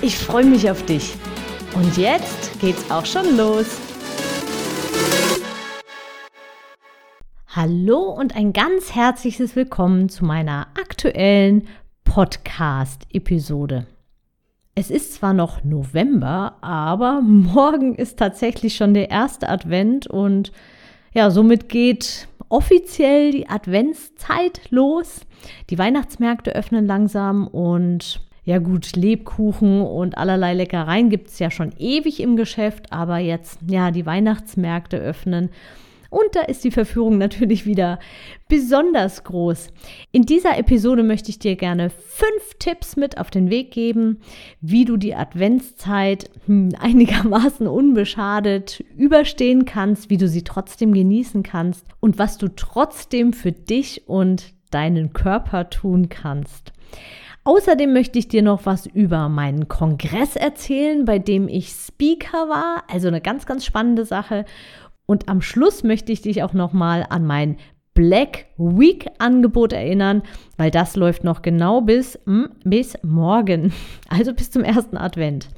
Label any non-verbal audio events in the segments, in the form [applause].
Ich freue mich auf dich. Und jetzt geht's auch schon los. Hallo und ein ganz herzliches Willkommen zu meiner aktuellen Podcast-Episode. Es ist zwar noch November, aber morgen ist tatsächlich schon der erste Advent und ja, somit geht offiziell die Adventszeit los. Die Weihnachtsmärkte öffnen langsam und ja gut, Lebkuchen und allerlei Leckereien gibt es ja schon ewig im Geschäft, aber jetzt, ja, die Weihnachtsmärkte öffnen. Und da ist die Verführung [laughs] natürlich wieder besonders groß. In dieser Episode möchte ich dir gerne fünf Tipps mit auf den Weg geben, wie du die Adventszeit hm, [laughs] einigermaßen unbeschadet überstehen kannst, wie du sie trotzdem genießen kannst und was du trotzdem für dich und deinen Körper tun kannst. Außerdem möchte ich dir noch was über meinen Kongress erzählen, bei dem ich Speaker war, also eine ganz, ganz spannende Sache. Und am Schluss möchte ich dich auch noch mal an mein Black Week Angebot erinnern, weil das läuft noch genau bis, hm, bis morgen, [laughs] also bis zum ersten Advent.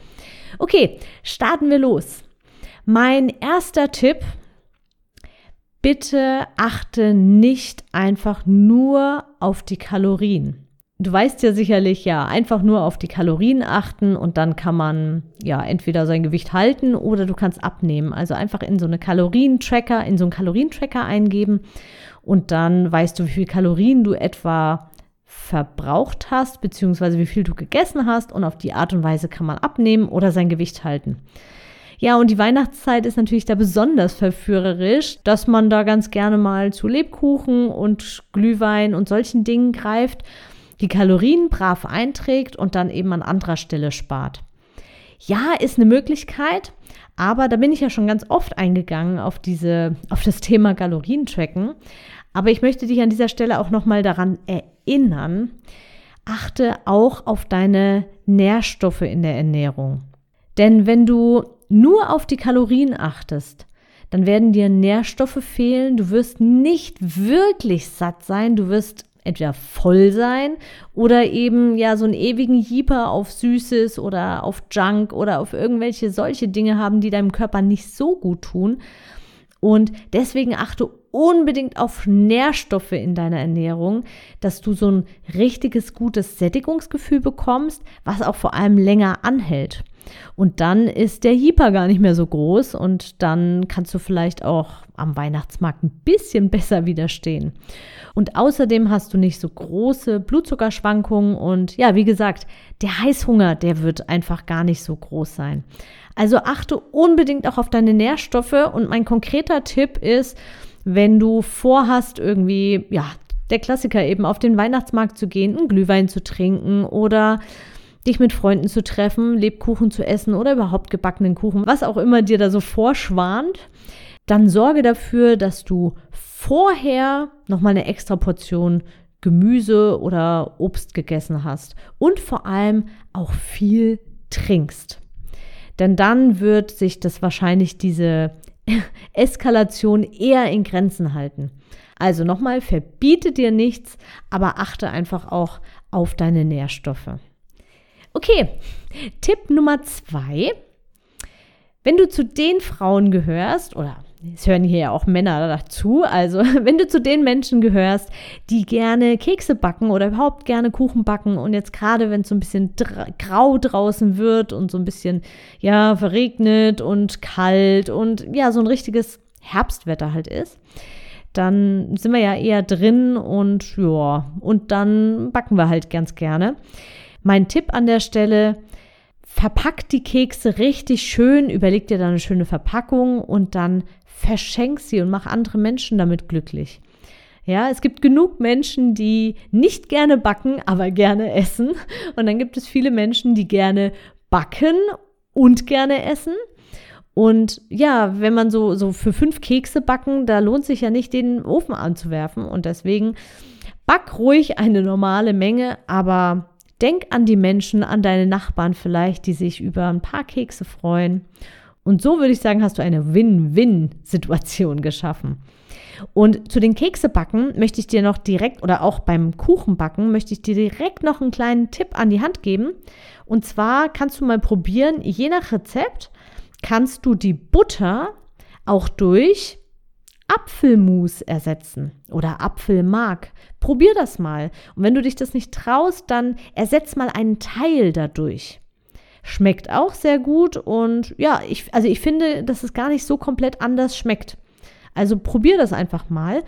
Okay, starten wir los. Mein erster Tipp, bitte achte nicht einfach nur auf die Kalorien. Du weißt ja sicherlich, ja, einfach nur auf die Kalorien achten und dann kann man ja entweder sein Gewicht halten oder du kannst abnehmen. Also einfach in so eine Kalorientracker, in so einen Kalorientracker eingeben und dann weißt du, wie viel Kalorien du etwa verbraucht hast, beziehungsweise wie viel du gegessen hast und auf die Art und Weise kann man abnehmen oder sein Gewicht halten. Ja, und die Weihnachtszeit ist natürlich da besonders verführerisch, dass man da ganz gerne mal zu Lebkuchen und Glühwein und solchen Dingen greift, die Kalorien brav einträgt und dann eben an anderer Stelle spart. Ja, ist eine Möglichkeit, aber da bin ich ja schon ganz oft eingegangen auf diese, auf das Thema Kalorientracken. Aber ich möchte dich an dieser Stelle auch nochmal daran erinnern, achte auch auf deine Nährstoffe in der Ernährung. Denn wenn du nur auf die Kalorien achtest, dann werden dir Nährstoffe fehlen, du wirst nicht wirklich satt sein, du wirst entweder voll sein oder eben ja so einen ewigen Jeeper auf Süßes oder auf Junk oder auf irgendwelche solche Dinge haben, die deinem Körper nicht so gut tun. Und deswegen achte unbedingt auf Nährstoffe in deiner Ernährung, dass du so ein richtiges gutes Sättigungsgefühl bekommst, was auch vor allem länger anhält. Und dann ist der Hyper gar nicht mehr so groß und dann kannst du vielleicht auch am Weihnachtsmarkt ein bisschen besser widerstehen. Und außerdem hast du nicht so große Blutzuckerschwankungen und ja, wie gesagt, der Heißhunger, der wird einfach gar nicht so groß sein. Also achte unbedingt auch auf deine Nährstoffe und mein konkreter Tipp ist, wenn du vorhast, irgendwie, ja, der Klassiker eben auf den Weihnachtsmarkt zu gehen, einen Glühwein zu trinken oder dich mit Freunden zu treffen, Lebkuchen zu essen oder überhaupt gebackenen Kuchen, was auch immer dir da so vorschwant, dann sorge dafür, dass du vorher nochmal eine extra Portion Gemüse oder Obst gegessen hast und vor allem auch viel trinkst. Denn dann wird sich das wahrscheinlich diese [laughs] Eskalation eher in Grenzen halten. Also nochmal, verbiete dir nichts, aber achte einfach auch auf deine Nährstoffe. Okay, Tipp Nummer zwei. Wenn du zu den Frauen gehörst, oder es hören hier ja auch Männer dazu, also [laughs] wenn du zu den Menschen gehörst, die gerne Kekse backen oder überhaupt gerne Kuchen backen und jetzt gerade, wenn es so ein bisschen grau draußen wird und so ein bisschen, ja, verregnet und kalt und ja, so ein richtiges Herbstwetter halt ist, dann sind wir ja eher drin und ja, und dann backen wir halt ganz gerne. Mein Tipp an der Stelle, verpack die Kekse richtig schön, überleg dir da eine schöne Verpackung und dann verschenk sie und mach andere Menschen damit glücklich. Ja, es gibt genug Menschen, die nicht gerne backen, aber gerne essen. Und dann gibt es viele Menschen, die gerne backen und gerne essen. Und ja, wenn man so, so für fünf Kekse backen, da lohnt sich ja nicht, den Ofen anzuwerfen. Und deswegen back ruhig eine normale Menge, aber denk an die Menschen, an deine Nachbarn vielleicht, die sich über ein paar Kekse freuen. Und so würde ich sagen, hast du eine Win-Win-Situation geschaffen. Und zu den Keksebacken möchte ich dir noch direkt oder auch beim Kuchenbacken möchte ich dir direkt noch einen kleinen Tipp an die Hand geben. Und zwar kannst du mal probieren, je nach Rezept kannst du die Butter auch durch Apfelmus ersetzen oder Apfelmark. Probier das mal. Und wenn du dich das nicht traust, dann ersetz mal einen Teil dadurch. Schmeckt auch sehr gut und ja, ich, also ich finde, dass es gar nicht so komplett anders schmeckt. Also probier das einfach mal.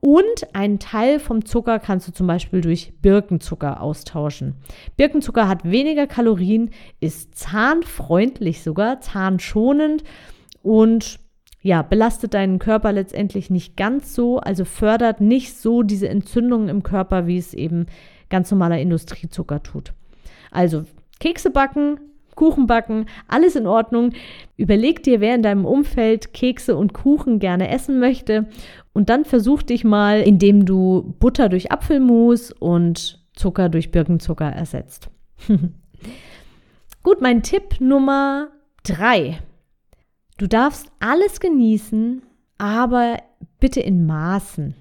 Und einen Teil vom Zucker kannst du zum Beispiel durch Birkenzucker austauschen. Birkenzucker hat weniger Kalorien, ist zahnfreundlich sogar, zahnschonend und ja, belastet deinen Körper letztendlich nicht ganz so, also fördert nicht so diese Entzündungen im Körper, wie es eben ganz normaler Industriezucker tut. Also Kekse backen, Kuchen backen, alles in Ordnung. Überleg dir, wer in deinem Umfeld Kekse und Kuchen gerne essen möchte und dann versuch dich mal, indem du Butter durch Apfelmus und Zucker durch Birkenzucker ersetzt. [laughs] Gut, mein Tipp Nummer drei. Du darfst alles genießen, aber bitte in Maßen.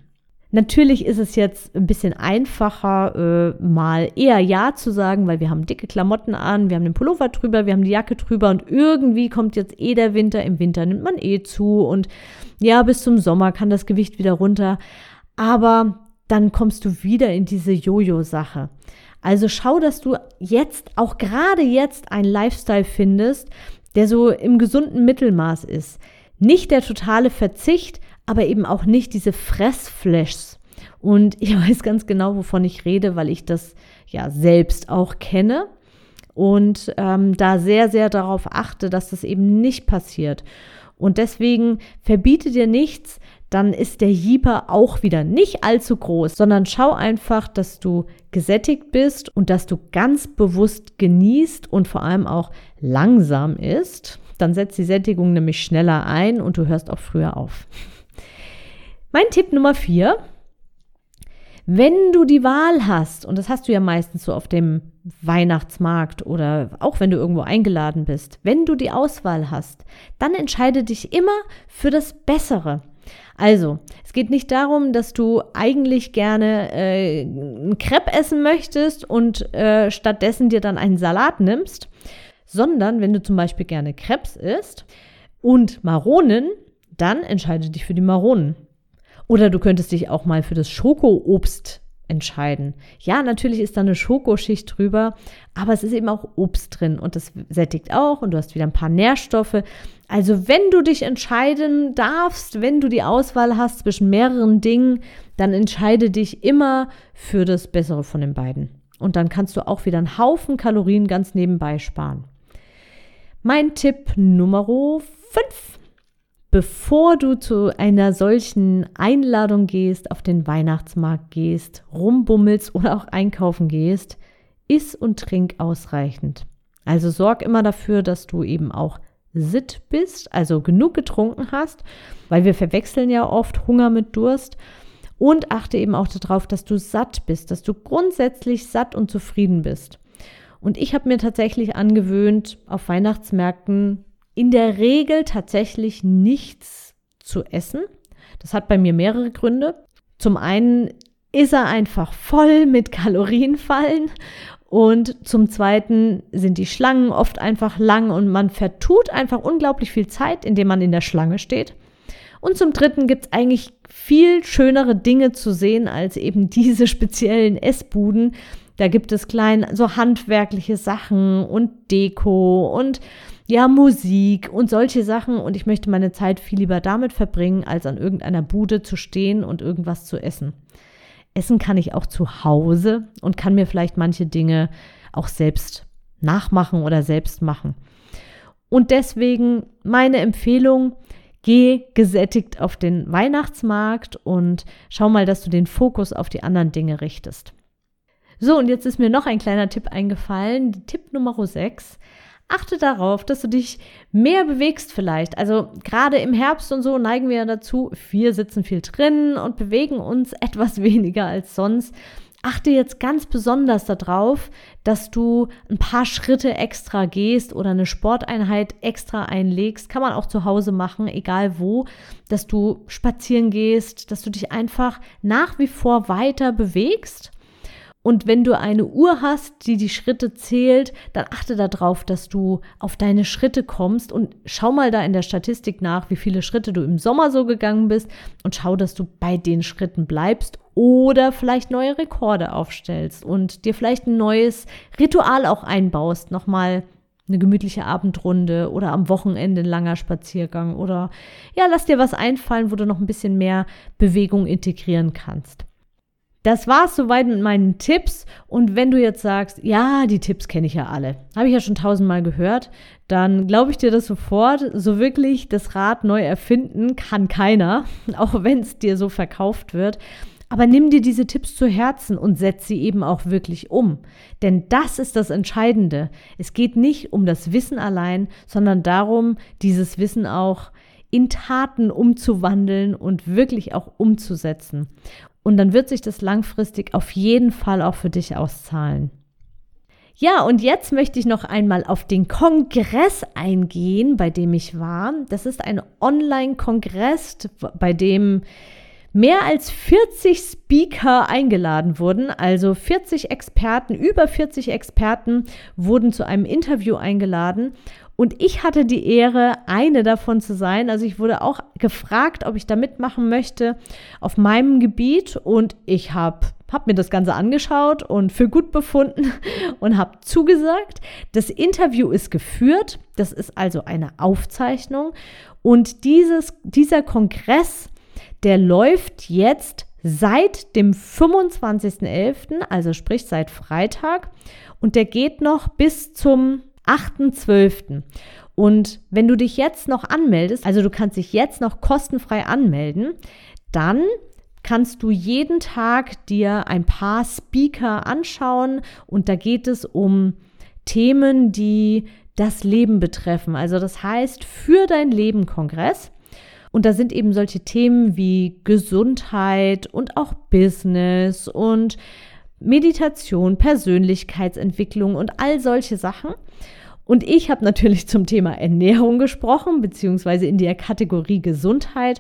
Natürlich ist es jetzt ein bisschen einfacher, äh, mal eher Ja zu sagen, weil wir haben dicke Klamotten an, wir haben den Pullover drüber, wir haben die Jacke drüber und irgendwie kommt jetzt eh der Winter. Im Winter nimmt man eh zu und ja, bis zum Sommer kann das Gewicht wieder runter. Aber dann kommst du wieder in diese Jojo-Sache. Also schau, dass du jetzt, auch gerade jetzt, einen Lifestyle findest, der so im gesunden Mittelmaß ist. Nicht der totale Verzicht, aber eben auch nicht diese Fressflashs. Und [laughs] ich weiß ganz genau, wovon ich rede, weil ich das ja selbst auch kenne und ähm, da sehr, sehr darauf achte, dass das eben nicht passiert. Und deswegen verbiete dir nichts, dann ist der Jeeper auch wieder nicht allzu groß, sondern schau einfach, dass du gesättigt bist und dass du ganz bewusst genießt und vor allem auch langsam isst. Dann setzt die Sättigung nämlich schneller ein und du hörst auch früher auf. Mein Tipp Nummer vier. Wenn du die Wahl hast, und das hast du ja meistens so auf dem Weihnachtsmarkt oder auch wenn du irgendwo eingeladen bist, wenn du die Auswahl hast, dann entscheide dich immer für das Bessere. Also, es geht nicht darum, dass du eigentlich gerne äh, ein Crepe essen möchtest und äh, stattdessen dir dann einen Salat nimmst, sondern wenn du zum Beispiel gerne Crepes isst und Maronen, dann entscheide dich für die Maronen. Oder du könntest dich auch mal für das Schokoobst entscheiden. Ja, natürlich ist da eine Schokoschicht drüber, aber es ist eben auch Obst drin und das sättigt auch und du hast wieder ein paar Nährstoffe. Also wenn du dich entscheiden darfst, wenn du die Auswahl hast zwischen mehreren Dingen, dann entscheide dich immer für das Bessere von den beiden. Und dann kannst du auch wieder einen Haufen Kalorien ganz nebenbei sparen. Mein Tipp Nummer 5 bevor du zu einer solchen Einladung gehst, auf den Weihnachtsmarkt gehst, rumbummelst oder auch einkaufen gehst, iss und trink ausreichend. Also sorg immer dafür, dass du eben auch sitt bist, also genug getrunken hast, weil wir verwechseln ja oft Hunger mit Durst. Und achte eben auch darauf, dass du satt bist, dass du grundsätzlich satt und zufrieden bist. Und ich habe mir tatsächlich angewöhnt, auf Weihnachtsmärkten in der Regel tatsächlich nichts zu essen. Das hat bei mir mehrere Gründe. Zum einen ist er einfach voll mit Kalorienfallen und zum Zweiten sind die Schlangen oft einfach lang und man vertut einfach unglaublich viel Zeit, indem man in der Schlange steht. Und zum Dritten gibt es eigentlich viel schönere Dinge zu sehen als eben [laughs] diese speziellen Essbuden. Da gibt es klein so handwerkliche Sachen und Deko und ja, Musik und solche Sachen. Und ich möchte meine Zeit viel lieber damit verbringen, als an irgendeiner Bude zu stehen und irgendwas zu essen. Essen kann ich auch zu Hause und kann mir vielleicht manche Dinge auch selbst nachmachen oder selbst machen. Und deswegen meine Empfehlung, geh gesättigt auf den Weihnachtsmarkt und schau mal, dass du den Fokus auf die anderen Dinge richtest. So, und jetzt ist mir noch ein kleiner Tipp eingefallen. Tipp Nummer 6. achte darauf, dass du dich mehr bewegst vielleicht. Also gerade im Herbst und so neigen wir dazu, wir sitzen viel drin und bewegen uns [laughs] etwas weniger als sonst achte jetzt ganz besonders darauf, dass du ein paar Schritte extra gehst oder eine Sporteinheit extra einlegst. Kann man auch zu Hause machen, egal wo, dass du spazieren gehst, dass du dich einfach nach wie vor weiter bewegst und wenn du eine Uhr hast, die die Schritte zählt, dann achte darauf, dass du auf deine Schritte kommst und schau mal da in der Statistik nach, wie viele Schritte du im Sommer so gegangen bist und schau, dass du bei den Schritten bleibst oder vielleicht neue Rekorde aufstellst und dir vielleicht ein neues Ritual auch einbaust, nochmal eine gemütliche Abendrunde oder am Wochenende ein langer Spaziergang oder ja, lass dir was einfallen, wo du noch ein bisschen mehr Bewegung integrieren kannst. Das war's soweit mit meinen Tipps. Und wenn du jetzt sagst, ja, die Tipps kenne ich ja alle, habe ich ja schon tausendmal gehört, dann glaube ich dir das sofort. So wirklich das Rad neu erfinden kann keiner, [laughs] auch wenn es dir so verkauft wird. Aber nimm dir diese Tipps zu Herzen und setz sie eben auch wirklich um. Denn das ist das Entscheidende. Es geht nicht um das Wissen allein, sondern darum, dieses Wissen auch in Taten umzuwandeln und wirklich auch umzusetzen. Und dann wird sich das langfristig auf jeden Fall auch für dich auszahlen. Ja, und jetzt möchte ich noch einmal auf den Kongress eingehen, bei dem ich war. Das ist ein Online-Kongress, bei dem mehr als 40 Speaker eingeladen wurden, also 40 Experten, über 40 Experten wurden zu einem Interview eingeladen und ich hatte die Ehre, eine davon zu sein. Also ich wurde auch gefragt, ob ich da mitmachen möchte auf meinem Gebiet. Und ich habe hab mir das Ganze angeschaut und für gut befunden [laughs] und habe zugesagt. Das Interview ist geführt. Das ist also eine Aufzeichnung. Und dieses, dieser Kongress, der läuft jetzt seit dem 25.11., also sprich seit Freitag. Und der geht noch bis zum 8.12. Und wenn du dich jetzt noch anmeldest, also du kannst dich jetzt noch kostenfrei anmelden, dann kannst du jeden Tag dir ein paar Speaker anschauen und da geht es um Themen, die das Leben betreffen. Also das heißt, für dein Leben Kongress. Und da sind eben solche Themen wie Gesundheit und auch Business und Meditation, Persönlichkeitsentwicklung und all solche Sachen. Und ich habe natürlich zum Thema Ernährung gesprochen, beziehungsweise in der Kategorie Gesundheit.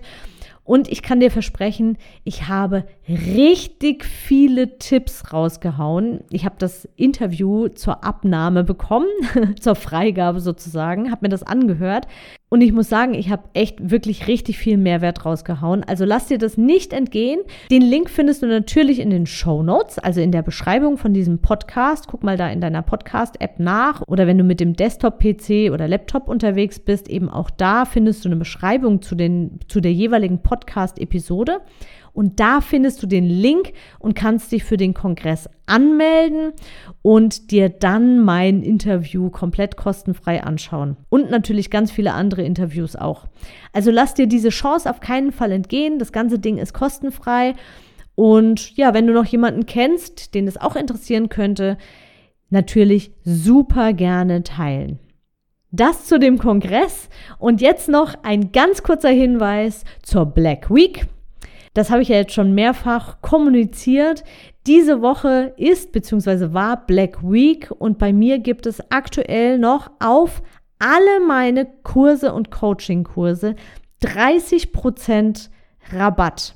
Und ich kann dir versprechen, ich habe richtig viele Tipps rausgehauen. Ich habe das Interview zur Abnahme bekommen, [laughs] zur Freigabe sozusagen, habe mir das angehört. Und ich muss sagen, ich habe echt wirklich richtig viel Mehrwert rausgehauen. Also lass dir das nicht entgehen. Den Link findest du natürlich in den Show Notes, also in der Beschreibung von diesem Podcast. Guck mal da in deiner Podcast-App nach. Oder wenn du mit dem Desktop-PC oder Laptop unterwegs bist, eben auch da findest du eine Beschreibung zu, den, zu der jeweiligen Podcast-Episode. Und da findest du den Link und kannst dich für den Kongress anmelden und dir dann mein Interview komplett kostenfrei anschauen. Und natürlich ganz viele andere Interviews auch. Also lass dir diese Chance auf keinen Fall entgehen. Das ganze Ding ist kostenfrei. Und ja, wenn du noch jemanden kennst, den es auch interessieren könnte, natürlich super gerne teilen. Das zu dem Kongress. Und jetzt noch ein ganz kurzer Hinweis zur Black Week. Das habe ich ja jetzt schon mehrfach kommuniziert. Diese Woche ist bzw. war Black Week und bei mir gibt es aktuell noch auf alle meine Kurse und Coaching-Kurse 30% Rabatt.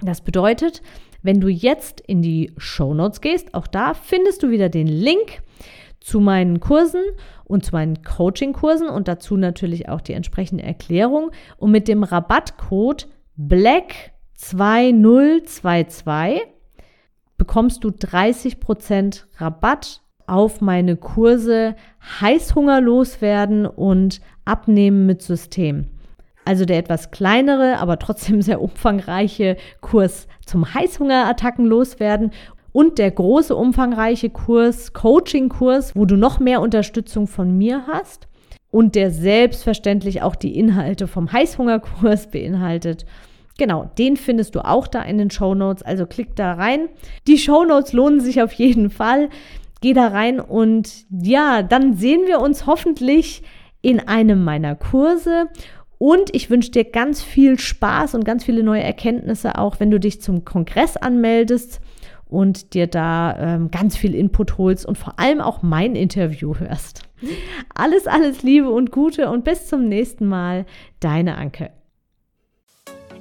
Das bedeutet, wenn du jetzt in die Show Notes gehst, auch da findest du wieder den Link zu meinen Kursen und zu meinen Coaching-Kursen und dazu natürlich auch die entsprechende Erklärung. Und mit dem Rabattcode BLACK 2022 bekommst du 30% Rabatt auf meine Kurse Heißhunger loswerden und Abnehmen mit System. Also der etwas kleinere, aber trotzdem sehr umfangreiche Kurs zum Heißhungerattacken loswerden und der große umfangreiche Kurs, Coaching-Kurs, wo du noch mehr Unterstützung von mir hast und der selbstverständlich auch die Inhalte vom Heißhungerkurs beinhaltet. Genau, den findest du auch da in den Show Notes. Also klick da rein. Die Show Notes lohnen sich auf jeden Fall. Geh da rein und ja, dann sehen wir uns hoffentlich in einem meiner Kurse. Und ich wünsche dir ganz viel Spaß und ganz viele neue Erkenntnisse, auch wenn du dich zum Kongress anmeldest und dir da ähm, ganz viel Input holst und vor allem auch mein Interview hörst. Alles, alles Liebe und Gute und bis zum nächsten Mal. Deine Anke.